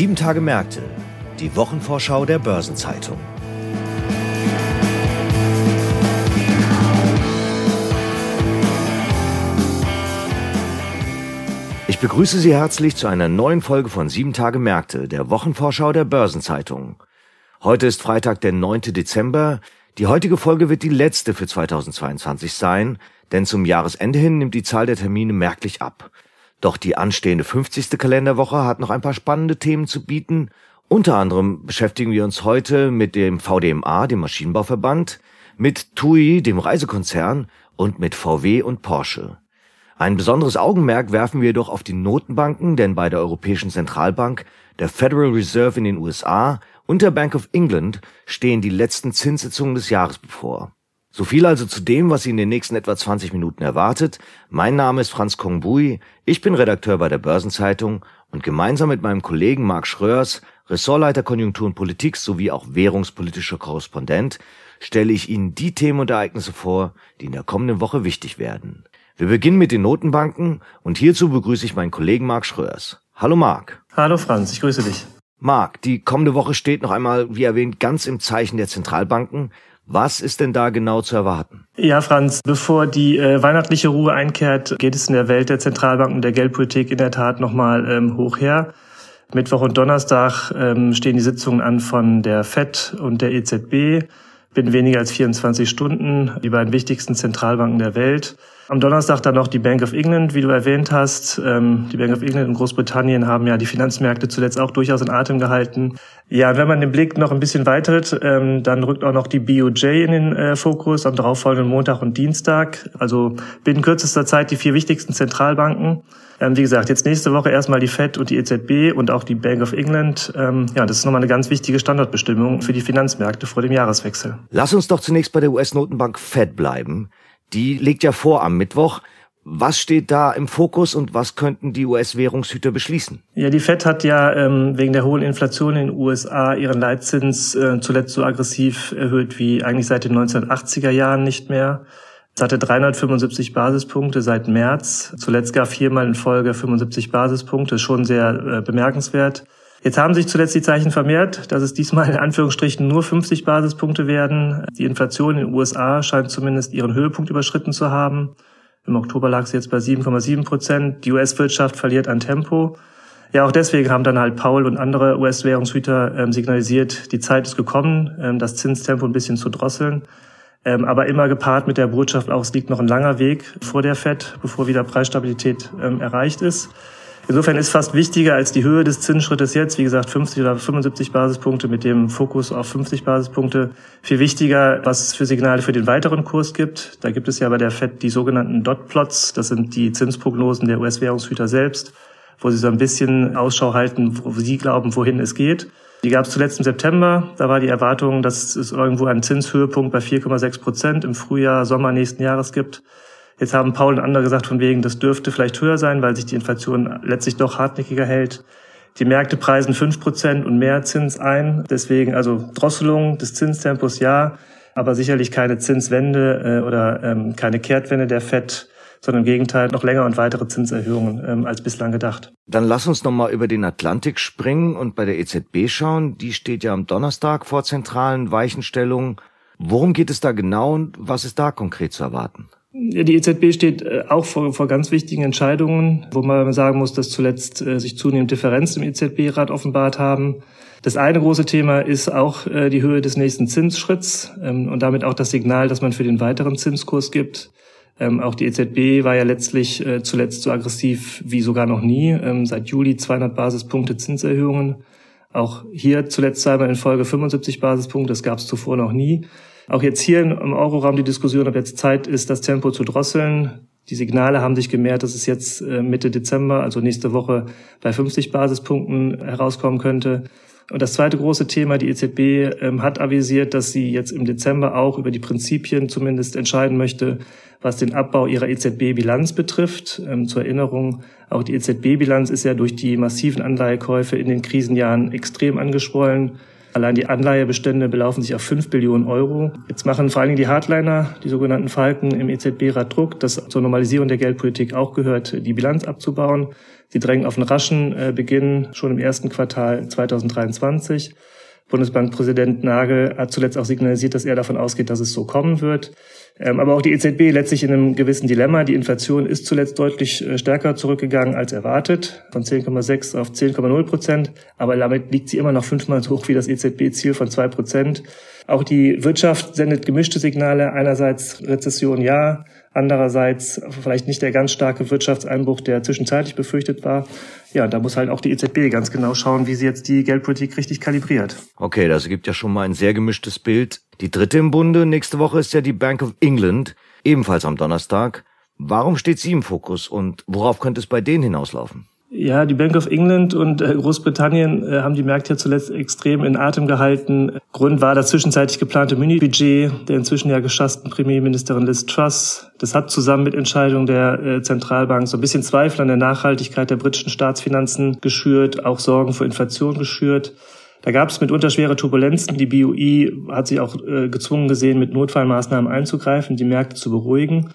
Sieben Tage Märkte, die Wochenvorschau der Börsenzeitung. Ich begrüße Sie herzlich zu einer neuen Folge von Sieben Tage Märkte, der Wochenvorschau der Börsenzeitung. Heute ist Freitag, der 9. Dezember. Die heutige Folge wird die letzte für 2022 sein, denn zum Jahresende hin nimmt die Zahl der Termine merklich ab. Doch die anstehende 50. Kalenderwoche hat noch ein paar spannende Themen zu bieten. Unter anderem beschäftigen wir uns heute mit dem VDMA, dem Maschinenbauverband, mit TUI, dem Reisekonzern und mit VW und Porsche. Ein besonderes Augenmerk werfen wir jedoch auf die Notenbanken, denn bei der Europäischen Zentralbank, der Federal Reserve in den USA und der Bank of England stehen die letzten Zinssitzungen des Jahres bevor. So viel also zu dem, was Sie in den nächsten etwa 20 Minuten erwartet. Mein Name ist Franz Kongbui, ich bin Redakteur bei der Börsenzeitung und gemeinsam mit meinem Kollegen Marc Schröers, Ressortleiter Konjunktur und Politik sowie auch währungspolitischer Korrespondent, stelle ich Ihnen die Themen und Ereignisse vor, die in der kommenden Woche wichtig werden. Wir beginnen mit den Notenbanken und hierzu begrüße ich meinen Kollegen Marc Schröers. Hallo Marc. Hallo Franz, ich grüße dich. Marc, die kommende Woche steht noch einmal, wie erwähnt, ganz im Zeichen der Zentralbanken. Was ist denn da genau zu erwarten? Ja, Franz, bevor die äh, weihnachtliche Ruhe einkehrt, geht es in der Welt der Zentralbanken und der Geldpolitik in der Tat nochmal ähm, hoch her. Mittwoch und Donnerstag ähm, stehen die Sitzungen an von der FED und der EZB. Binnen weniger als 24 Stunden, die beiden wichtigsten Zentralbanken der Welt. Am Donnerstag dann noch die Bank of England, wie du erwähnt hast. Ähm, die Bank of England in Großbritannien haben ja die Finanzmärkte zuletzt auch durchaus in Atem gehalten. Ja, wenn man den Blick noch ein bisschen weitert, ähm, dann rückt auch noch die BOJ in den äh, Fokus am darauffolgenden Montag und Dienstag. Also binnen kürzester Zeit die vier wichtigsten Zentralbanken. Ähm, wie gesagt, jetzt nächste Woche erstmal die Fed und die EZB und auch die Bank of England. ja, das ist nochmal eine ganz wichtige Standortbestimmung für die Finanzmärkte vor dem Jahreswechsel. Lass uns doch zunächst bei der US-Notenbank Fed bleiben. Die legt ja vor am Mittwoch. Was steht da im Fokus und was könnten die US-Währungshüter beschließen? Ja, die Fed hat ja ähm, wegen der hohen Inflation in den USA ihren Leitzins äh, zuletzt so aggressiv erhöht wie eigentlich seit den 1980er Jahren nicht mehr. Es hatte 375 Basispunkte seit März, zuletzt gar viermal in Folge 75 Basispunkte, schon sehr äh, bemerkenswert. Jetzt haben sich zuletzt die Zeichen vermehrt, dass es diesmal in Anführungsstrichen nur 50 Basispunkte werden. Die Inflation in den USA scheint zumindest ihren Höhepunkt überschritten zu haben. Im Oktober lag sie jetzt bei 7,7 Prozent. Die US-Wirtschaft verliert an Tempo. Ja, auch deswegen haben dann halt Paul und andere US-Währungshüter ähm, signalisiert, die Zeit ist gekommen, ähm, das Zinstempo ein bisschen zu drosseln. Ähm, aber immer gepaart mit der Botschaft auch, es liegt noch ein langer Weg vor der FED, bevor wieder Preisstabilität ähm, erreicht ist. Insofern ist fast wichtiger als die Höhe des Zinsschrittes jetzt, wie gesagt 50 oder 75 Basispunkte mit dem Fokus auf 50 Basispunkte, viel wichtiger, was es für Signale für den weiteren Kurs gibt. Da gibt es ja bei der FED die sogenannten Dot-Plots, das sind die Zinsprognosen der US-Währungshüter selbst, wo sie so ein bisschen Ausschau halten, wo sie glauben, wohin es geht. Die gab es zuletzt im September. Da war die Erwartung, dass es irgendwo einen Zinshöhepunkt bei 4,6 Prozent im Frühjahr, Sommer nächsten Jahres gibt. Jetzt haben Paul und andere gesagt, von wegen, das dürfte vielleicht höher sein, weil sich die Inflation letztlich doch hartnäckiger hält. Die Märkte preisen fünf Prozent und mehr Zins ein. Deswegen also Drosselung des Zinstempos ja, aber sicherlich keine Zinswende äh, oder ähm, keine Kehrtwende der FED, sondern im Gegenteil noch länger und weitere Zinserhöhungen ähm, als bislang gedacht. Dann lass uns noch mal über den Atlantik springen und bei der EZB schauen. Die steht ja am Donnerstag vor zentralen Weichenstellungen. Worum geht es da genau und was ist da konkret zu erwarten? Die EZB steht äh, auch vor, vor ganz wichtigen Entscheidungen, wo man sagen muss, dass zuletzt äh, sich zunehmend Differenzen im EZB-Rat offenbart haben. Das eine große Thema ist auch äh, die Höhe des nächsten Zinsschritts ähm, und damit auch das Signal, das man für den weiteren Zinskurs gibt. Ähm, auch die EZB war ja letztlich zuletzt so aggressiv wie sogar noch nie. Ähm, seit Juli 200 Basispunkte Zinserhöhungen. Auch hier zuletzt zweimal in Folge 75 Basispunkte. Das gab es zuvor noch nie. Auch jetzt hier im Euroraum die Diskussion, ob jetzt Zeit ist, das Tempo zu drosseln. Die Signale haben sich gemehrt, dass es jetzt äh, Mitte Dezember, also nächste Woche, bei 50 Basispunkten herauskommen könnte. Und das zweite große Thema, die EZB ähm, hat avisiert, dass sie jetzt im Dezember auch über die Prinzipien zumindest entscheiden möchte, was den Abbau ihrer EZB-Bilanz betrifft. Ähm, zur Erinnerung, auch die EZB-Bilanz ist ja durch die massiven Anleihekäufe in den Krisenjahren extrem angeschwollen. Allein die Anleihebestände belaufen sich auf 5 Billionen Euro. Jetzt machen vor allen Dingen die Hardliner, die sogenannten Falken im EZB-Rat Druck, dass zur Normalisierung der Geldpolitik auch gehört, die Bilanz abzubauen. Sie drängen auf einen raschen äh, Beginn schon im ersten Quartal 2023. Bundesbankpräsident Nagel hat zuletzt auch signalisiert, dass er davon ausgeht, dass es so kommen wird. Ähm, aber auch die EZB letztlich in einem gewissen Dilemma. Die Inflation ist zuletzt deutlich äh, stärker zurückgegangen als erwartet, von 10,6 auf 10,0 Prozent. Aber damit liegt sie immer noch fünfmal so hoch wie das EZB-Ziel von zwei Prozent. Auch die Wirtschaft sendet gemischte Signale. Einerseits Rezession ja, andererseits vielleicht nicht der ganz starke Wirtschaftseinbruch, der zwischenzeitlich befürchtet war. Ja, da muss halt auch die EZB ganz genau schauen, wie sie jetzt die Geldpolitik richtig kalibriert. Okay, das gibt ja schon mal ein sehr gemischtes Bild. Die dritte im Bunde nächste Woche ist ja die Bank of England, ebenfalls am Donnerstag. Warum steht sie im Fokus und worauf könnte es bei denen hinauslaufen? Ja, die Bank of England und äh, Großbritannien äh, haben die Märkte ja zuletzt extrem in Atem gehalten. Grund war das zwischenzeitlich geplante Mini-Budget der inzwischen ja geschassten Premierministerin Liz Truss. Das hat zusammen mit Entscheidungen der äh, Zentralbank so ein bisschen Zweifel an der Nachhaltigkeit der britischen Staatsfinanzen geschürt, auch Sorgen vor Inflation geschürt. Da gab es mitunter schwere Turbulenzen. Die BUI hat sich auch gezwungen gesehen, mit Notfallmaßnahmen einzugreifen, die Märkte zu beruhigen.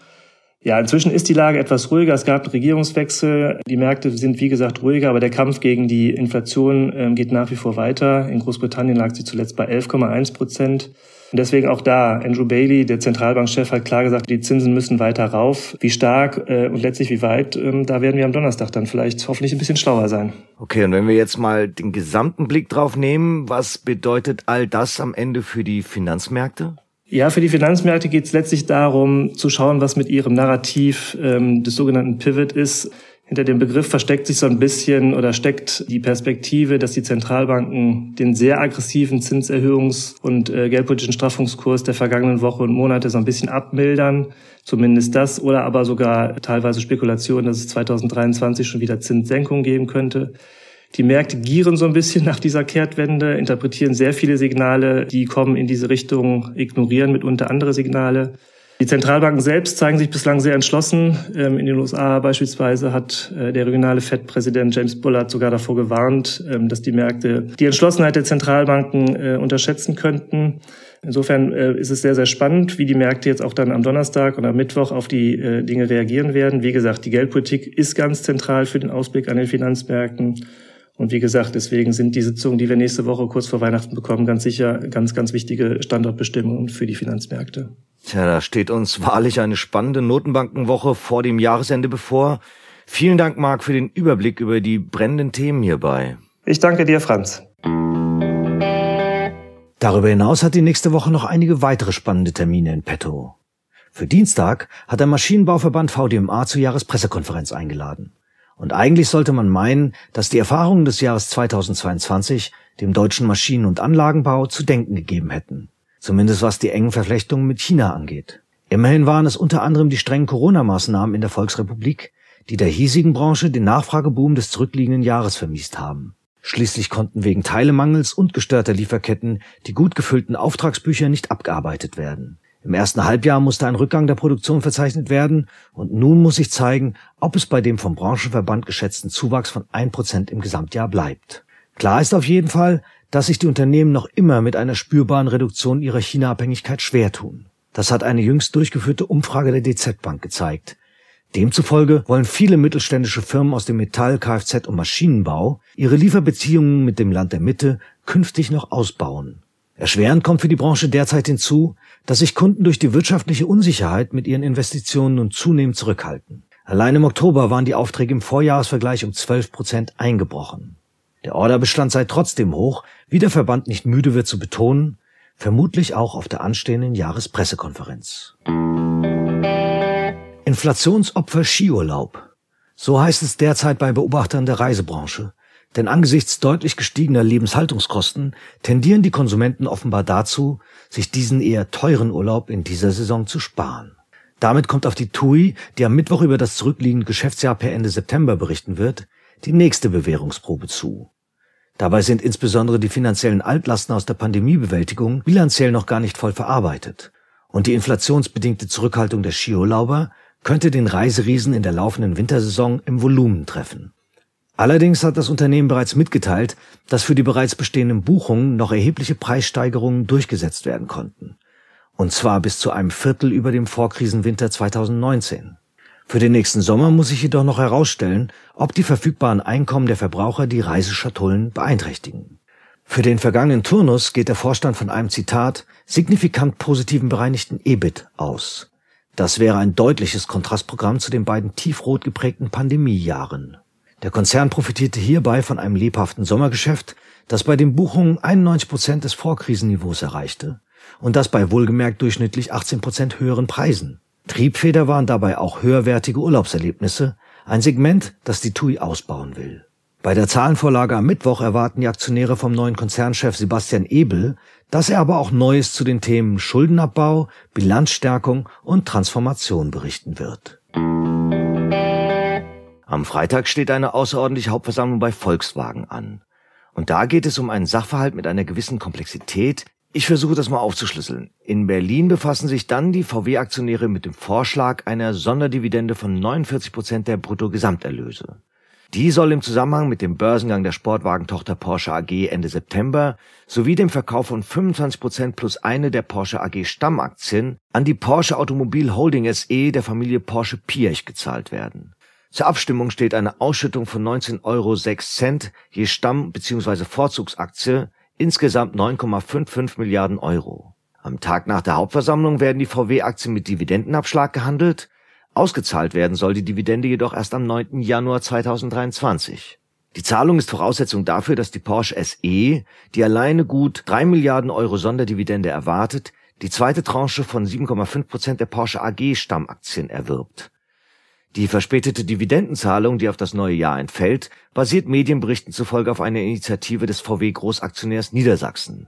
Ja, inzwischen ist die Lage etwas ruhiger. Es gab einen Regierungswechsel. Die Märkte sind, wie gesagt, ruhiger, aber der Kampf gegen die Inflation ähm, geht nach wie vor weiter. In Großbritannien lag sie zuletzt bei 11,1 Prozent. Und deswegen auch da, Andrew Bailey, der Zentralbankchef, hat klar gesagt, die Zinsen müssen weiter rauf. Wie stark äh, und letztlich wie weit, ähm, da werden wir am Donnerstag dann vielleicht hoffentlich ein bisschen schlauer sein. Okay, und wenn wir jetzt mal den gesamten Blick drauf nehmen, was bedeutet all das am Ende für die Finanzmärkte? Ja, für die Finanzmärkte geht es letztlich darum, zu schauen, was mit ihrem Narrativ ähm, des sogenannten Pivot ist. Hinter dem Begriff versteckt sich so ein bisschen oder steckt die Perspektive, dass die Zentralbanken den sehr aggressiven Zinserhöhungs- und äh, geldpolitischen Straffungskurs der vergangenen Woche und Monate so ein bisschen abmildern. Zumindest das oder aber sogar teilweise Spekulationen, dass es 2023 schon wieder Zinssenkungen geben könnte. Die Märkte gieren so ein bisschen nach dieser Kehrtwende, interpretieren sehr viele Signale, die kommen in diese Richtung, ignorieren mitunter andere Signale. Die Zentralbanken selbst zeigen sich bislang sehr entschlossen. Ähm, in den USA beispielsweise hat äh, der regionale Fed-Präsident James Bullard sogar davor gewarnt, ähm, dass die Märkte die Entschlossenheit der Zentralbanken äh, unterschätzen könnten. Insofern äh, ist es sehr, sehr spannend, wie die Märkte jetzt auch dann am Donnerstag und am Mittwoch auf die Dinge reagieren werden. Wie gesagt, die Geldpolitik ist ganz zentral für den Ausblick an den Finanzmärkten. Und wie gesagt, deswegen sind die Sitzungen, die wir nächste Woche kurz vor Weihnachten bekommen, ganz sicher ganz, ganz wichtige Standortbestimmungen für die Finanzmärkte. Tja, da steht uns wahrlich eine spannende Notenbankenwoche vor dem Jahresende bevor. Vielen Dank, Marc, für den Überblick über die brennenden Themen hierbei. Ich danke dir, Franz. Darüber hinaus hat die nächste Woche noch einige weitere spannende Termine in petto. Für Dienstag hat der Maschinenbauverband VDMA zur Jahrespressekonferenz eingeladen. Und eigentlich sollte man meinen, dass die Erfahrungen des Jahres 2022 dem deutschen Maschinen- und Anlagenbau zu denken gegeben hätten. Zumindest was die engen Verflechtungen mit China angeht. Immerhin waren es unter anderem die strengen Corona-Maßnahmen in der Volksrepublik, die der hiesigen Branche den Nachfrageboom des zurückliegenden Jahres vermiest haben. Schließlich konnten wegen Teilemangels und gestörter Lieferketten die gut gefüllten Auftragsbücher nicht abgearbeitet werden. Im ersten Halbjahr musste ein Rückgang der Produktion verzeichnet werden und nun muss sich zeigen, ob es bei dem vom Branchenverband geschätzten Zuwachs von ein Prozent im Gesamtjahr bleibt. Klar ist auf jeden Fall, dass sich die Unternehmen noch immer mit einer spürbaren Reduktion ihrer China-Abhängigkeit schwer tun. Das hat eine jüngst durchgeführte Umfrage der DZ Bank gezeigt. Demzufolge wollen viele mittelständische Firmen aus dem Metall-, Kfz- und Maschinenbau ihre Lieferbeziehungen mit dem Land der Mitte künftig noch ausbauen. Erschwerend kommt für die Branche derzeit hinzu, dass sich Kunden durch die wirtschaftliche Unsicherheit mit ihren Investitionen nun zunehmend zurückhalten. Allein im Oktober waren die Aufträge im Vorjahresvergleich um 12 Prozent eingebrochen. Der Orderbestand sei trotzdem hoch, wie der Verband nicht müde wird zu betonen, vermutlich auch auf der anstehenden Jahrespressekonferenz. Inflationsopfer Skiurlaub. So heißt es derzeit bei Beobachtern der Reisebranche. Denn angesichts deutlich gestiegener Lebenshaltungskosten tendieren die Konsumenten offenbar dazu, sich diesen eher teuren Urlaub in dieser Saison zu sparen. Damit kommt auf die TUI, die am Mittwoch über das zurückliegende Geschäftsjahr per Ende September berichten wird, die nächste Bewährungsprobe zu. Dabei sind insbesondere die finanziellen Altlasten aus der Pandemiebewältigung bilanziell noch gar nicht voll verarbeitet. Und die inflationsbedingte Zurückhaltung der Skiurlauber könnte den Reiseriesen in der laufenden Wintersaison im Volumen treffen. Allerdings hat das Unternehmen bereits mitgeteilt, dass für die bereits bestehenden Buchungen noch erhebliche Preissteigerungen durchgesetzt werden konnten. Und zwar bis zu einem Viertel über dem Vorkrisenwinter 2019. Für den nächsten Sommer muss sich jedoch noch herausstellen, ob die verfügbaren Einkommen der Verbraucher die Reiseschatullen beeinträchtigen. Für den vergangenen Turnus geht der Vorstand von einem Zitat signifikant positiven bereinigten EBIT aus. Das wäre ein deutliches Kontrastprogramm zu den beiden tiefrot geprägten Pandemiejahren. Der Konzern profitierte hierbei von einem lebhaften Sommergeschäft, das bei den Buchungen 91 Prozent des Vorkrisenniveaus erreichte und das bei wohlgemerkt durchschnittlich 18 Prozent höheren Preisen. Triebfeder waren dabei auch höherwertige Urlaubserlebnisse, ein Segment, das die TUI ausbauen will. Bei der Zahlenvorlage am Mittwoch erwarten die Aktionäre vom neuen Konzernchef Sebastian Ebel, dass er aber auch Neues zu den Themen Schuldenabbau, Bilanzstärkung und Transformation berichten wird. Am Freitag steht eine außerordentliche Hauptversammlung bei Volkswagen an. Und da geht es um einen Sachverhalt mit einer gewissen Komplexität, ich versuche das mal aufzuschlüsseln. In Berlin befassen sich dann die VW-Aktionäre mit dem Vorschlag einer Sonderdividende von 49 Prozent der Bruttogesamterlöse. Die soll im Zusammenhang mit dem Börsengang der Sportwagentochter Porsche AG Ende September sowie dem Verkauf von 25 Prozent plus eine der Porsche AG Stammaktien an die Porsche Automobil Holding SE der Familie Porsche Piech gezahlt werden. Zur Abstimmung steht eine Ausschüttung von 19,06 Euro je Stamm- bzw. Vorzugsaktie insgesamt 9,55 Milliarden Euro. Am Tag nach der Hauptversammlung werden die VW-Aktien mit Dividendenabschlag gehandelt. Ausgezahlt werden soll die Dividende jedoch erst am 9. Januar 2023. Die Zahlung ist Voraussetzung dafür, dass die Porsche SE, die alleine gut 3 Milliarden Euro Sonderdividende erwartet, die zweite Tranche von 7,5 Prozent der Porsche AG Stammaktien erwirbt. Die verspätete Dividendenzahlung, die auf das neue Jahr entfällt, basiert Medienberichten zufolge auf einer Initiative des VW-Großaktionärs Niedersachsen.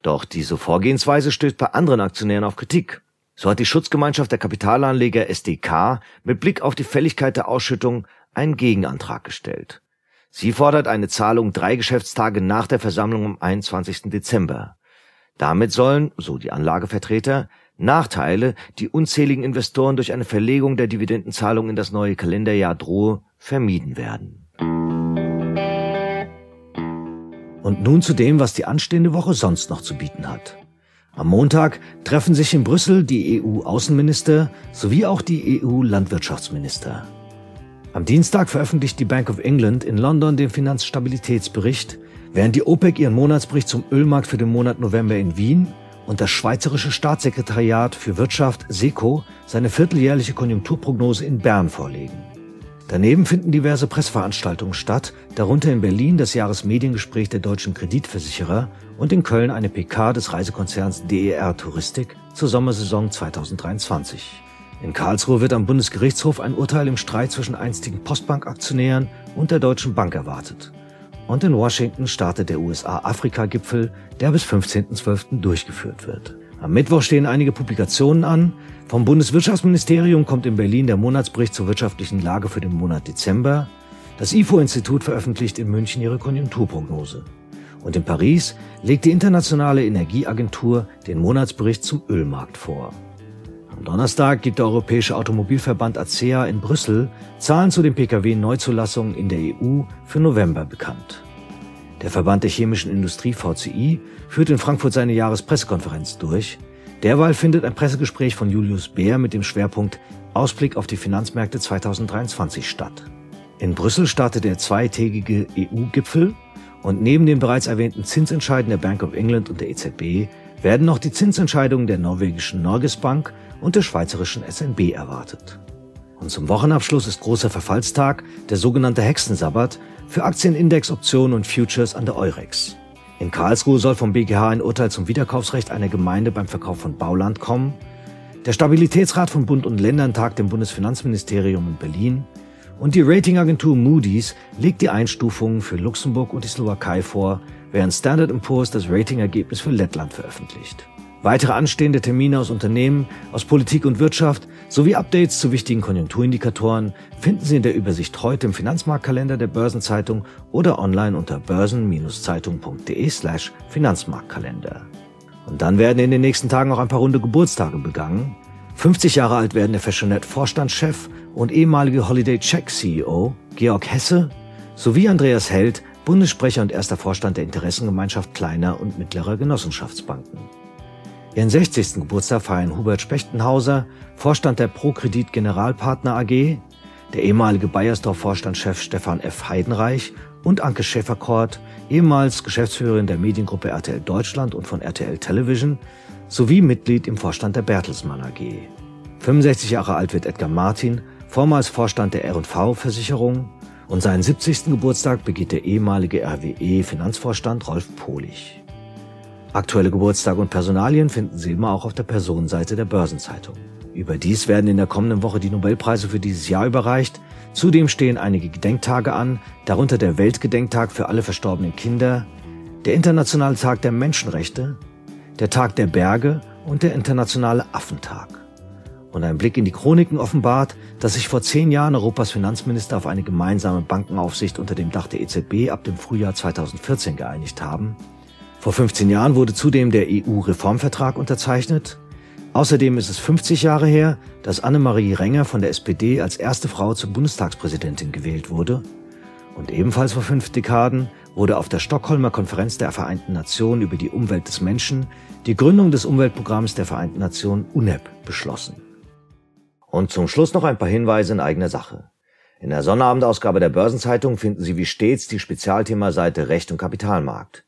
Doch diese Vorgehensweise stößt bei anderen Aktionären auf Kritik. So hat die Schutzgemeinschaft der Kapitalanleger SDK mit Blick auf die Fälligkeit der Ausschüttung einen Gegenantrag gestellt. Sie fordert eine Zahlung drei Geschäftstage nach der Versammlung am 21. Dezember. Damit sollen, so die Anlagevertreter, Nachteile, die unzähligen Investoren durch eine Verlegung der Dividendenzahlung in das neue Kalenderjahr drohe, vermieden werden. Und nun zu dem, was die anstehende Woche sonst noch zu bieten hat. Am Montag treffen sich in Brüssel die EU-Außenminister sowie auch die EU-Landwirtschaftsminister. Am Dienstag veröffentlicht die Bank of England in London den Finanzstabilitätsbericht, während die OPEC ihren Monatsbericht zum Ölmarkt für den Monat November in Wien und das Schweizerische Staatssekretariat für Wirtschaft SECO seine vierteljährliche Konjunkturprognose in Bern vorlegen. Daneben finden diverse Pressveranstaltungen statt, darunter in Berlin das Jahresmediengespräch der deutschen Kreditversicherer und in Köln eine PK des Reisekonzerns DER Touristik zur Sommersaison 2023. In Karlsruhe wird am Bundesgerichtshof ein Urteil im Streit zwischen einstigen Postbankaktionären und der Deutschen Bank erwartet und in Washington startet der USA-Afrika-Gipfel, der bis 15.12. durchgeführt wird. Am Mittwoch stehen einige Publikationen an. Vom Bundeswirtschaftsministerium kommt in Berlin der Monatsbericht zur wirtschaftlichen Lage für den Monat Dezember. Das IFO-Institut veröffentlicht in München ihre Konjunkturprognose. Und in Paris legt die Internationale Energieagentur den Monatsbericht zum Ölmarkt vor. Am Donnerstag gibt der Europäische Automobilverband ACEA in Brüssel Zahlen zu den Pkw-Neuzulassungen in der EU für November bekannt. Der Verband der chemischen Industrie VCI führt in Frankfurt seine Jahrespressekonferenz durch. Derweil findet ein Pressegespräch von Julius Beer mit dem Schwerpunkt Ausblick auf die Finanzmärkte 2023 statt. In Brüssel startet der zweitägige EU-Gipfel und neben den bereits erwähnten Zinsentscheiden der Bank of England und der EZB werden noch die Zinsentscheidungen der norwegischen Norges Bank und der schweizerischen SNB erwartet. Und zum Wochenabschluss ist großer Verfallstag, der sogenannte Hexensabbat, für Aktienindexoptionen und Futures an der Eurex. In Karlsruhe soll vom BGH ein Urteil zum Wiederkaufsrecht einer Gemeinde beim Verkauf von Bauland kommen. Der Stabilitätsrat von Bund und Ländern tagt im Bundesfinanzministerium in Berlin. Und die Ratingagentur Moody's legt die Einstufungen für Luxemburg und die Slowakei vor, während Standard Poor's das Ratingergebnis für Lettland veröffentlicht. Weitere anstehende Termine aus Unternehmen, aus Politik und Wirtschaft sowie Updates zu wichtigen Konjunkturindikatoren finden Sie in der Übersicht heute im Finanzmarktkalender der Börsenzeitung oder online unter börsen-zeitung.de slash Finanzmarktkalender. Und dann werden in den nächsten Tagen auch ein paar runde Geburtstage begangen. 50 Jahre alt werden der Fashionet Vorstandschef und ehemalige Holiday Check CEO Georg Hesse, sowie Andreas Held, Bundessprecher und erster Vorstand der Interessengemeinschaft kleiner und mittlerer Genossenschaftsbanken. Ihren 60. Geburtstag feiern Hubert Spechtenhauser, Vorstand der ProKredit Generalpartner AG, der ehemalige Bayersdorf-Vorstandschef Stefan F. Heidenreich und Anke Schäferkort, ehemals Geschäftsführerin der Mediengruppe RTL Deutschland und von RTL Television, sowie Mitglied im Vorstand der Bertelsmann AG. 65 Jahre alt wird Edgar Martin, vormals Vorstand der R&V-Versicherung und seinen 70. Geburtstag begeht der ehemalige RWE-Finanzvorstand Rolf Pohlich. Aktuelle Geburtstage und Personalien finden Sie immer auch auf der Personenseite der Börsenzeitung. Überdies werden in der kommenden Woche die Nobelpreise für dieses Jahr überreicht. Zudem stehen einige Gedenktage an, darunter der Weltgedenktag für alle verstorbenen Kinder, der Internationale Tag der Menschenrechte, der Tag der Berge und der Internationale Affentag. Und ein Blick in die Chroniken offenbart, dass sich vor zehn Jahren Europas Finanzminister auf eine gemeinsame Bankenaufsicht unter dem Dach der EZB ab dem Frühjahr 2014 geeinigt haben. Vor 15 Jahren wurde zudem der EU-Reformvertrag unterzeichnet Außerdem ist es 50 Jahre her, dass Annemarie Renger von der SPD als erste Frau zur Bundestagspräsidentin gewählt wurde. Und ebenfalls vor fünf Dekaden wurde auf der Stockholmer Konferenz der Vereinten Nationen über die Umwelt des Menschen die Gründung des Umweltprogramms der Vereinten Nationen UNEP beschlossen. Und zum Schluss noch ein paar Hinweise in eigener Sache. In der Sonnabendausgabe der Börsenzeitung finden Sie wie stets die Spezialthemaseite Recht und Kapitalmarkt.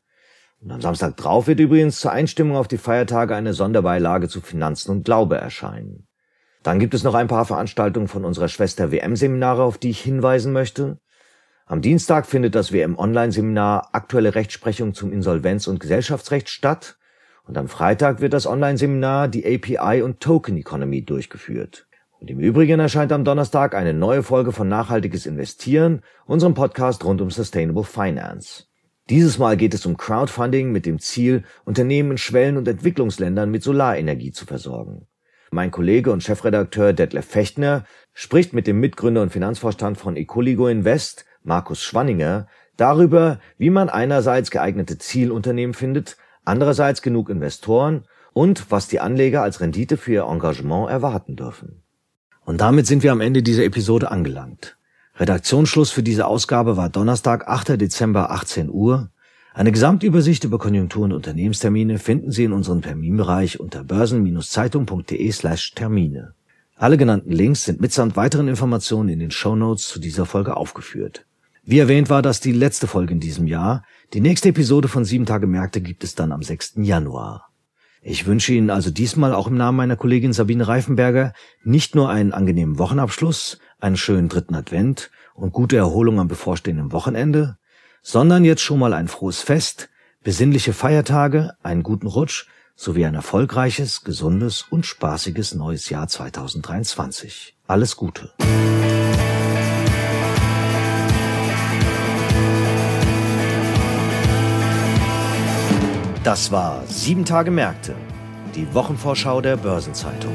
Und am Samstag drauf wird übrigens zur Einstimmung auf die Feiertage eine Sonderbeilage zu Finanzen und Glaube erscheinen. Dann gibt es noch ein paar Veranstaltungen von unserer Schwester WM-Seminare, auf die ich hinweisen möchte. Am Dienstag findet das WM-Online-Seminar Aktuelle Rechtsprechung zum Insolvenz- und Gesellschaftsrecht statt. Und am Freitag wird das Online-Seminar die API und Token Economy durchgeführt. Und im Übrigen erscheint am Donnerstag eine neue Folge von Nachhaltiges Investieren, unserem Podcast rund um Sustainable Finance. Dieses Mal geht es um Crowdfunding mit dem Ziel, Unternehmen in Schwellen- und Entwicklungsländern mit Solarenergie zu versorgen. Mein Kollege und Chefredakteur Detlef Fechtner spricht mit dem Mitgründer und Finanzvorstand von Ecoligo Invest, Markus Schwanninger, darüber, wie man einerseits geeignete Zielunternehmen findet, andererseits genug Investoren und was die Anleger als Rendite für ihr Engagement erwarten dürfen. Und damit sind wir am Ende dieser Episode angelangt. Redaktionsschluss für diese Ausgabe war Donnerstag, 8. Dezember, 18 Uhr. Eine Gesamtübersicht über Konjunktur- und Unternehmenstermine finden Sie in unserem Terminbereich unter börsen-zeitung.de slash Termine. Alle genannten Links sind mitsamt weiteren Informationen in den Show Notes zu dieser Folge aufgeführt. Wie erwähnt war das die letzte Folge in diesem Jahr. Die nächste Episode von Sieben Tage Märkte gibt es dann am 6. Januar. Ich wünsche Ihnen also diesmal auch im Namen meiner Kollegin Sabine Reifenberger nicht nur einen angenehmen Wochenabschluss, einen schönen dritten Advent und gute Erholung am bevorstehenden Wochenende, sondern jetzt schon mal ein frohes Fest, besinnliche Feiertage, einen guten Rutsch sowie ein erfolgreiches, gesundes und spaßiges neues Jahr 2023. Alles Gute. Das war Sieben Tage Märkte, die Wochenvorschau der Börsenzeitung.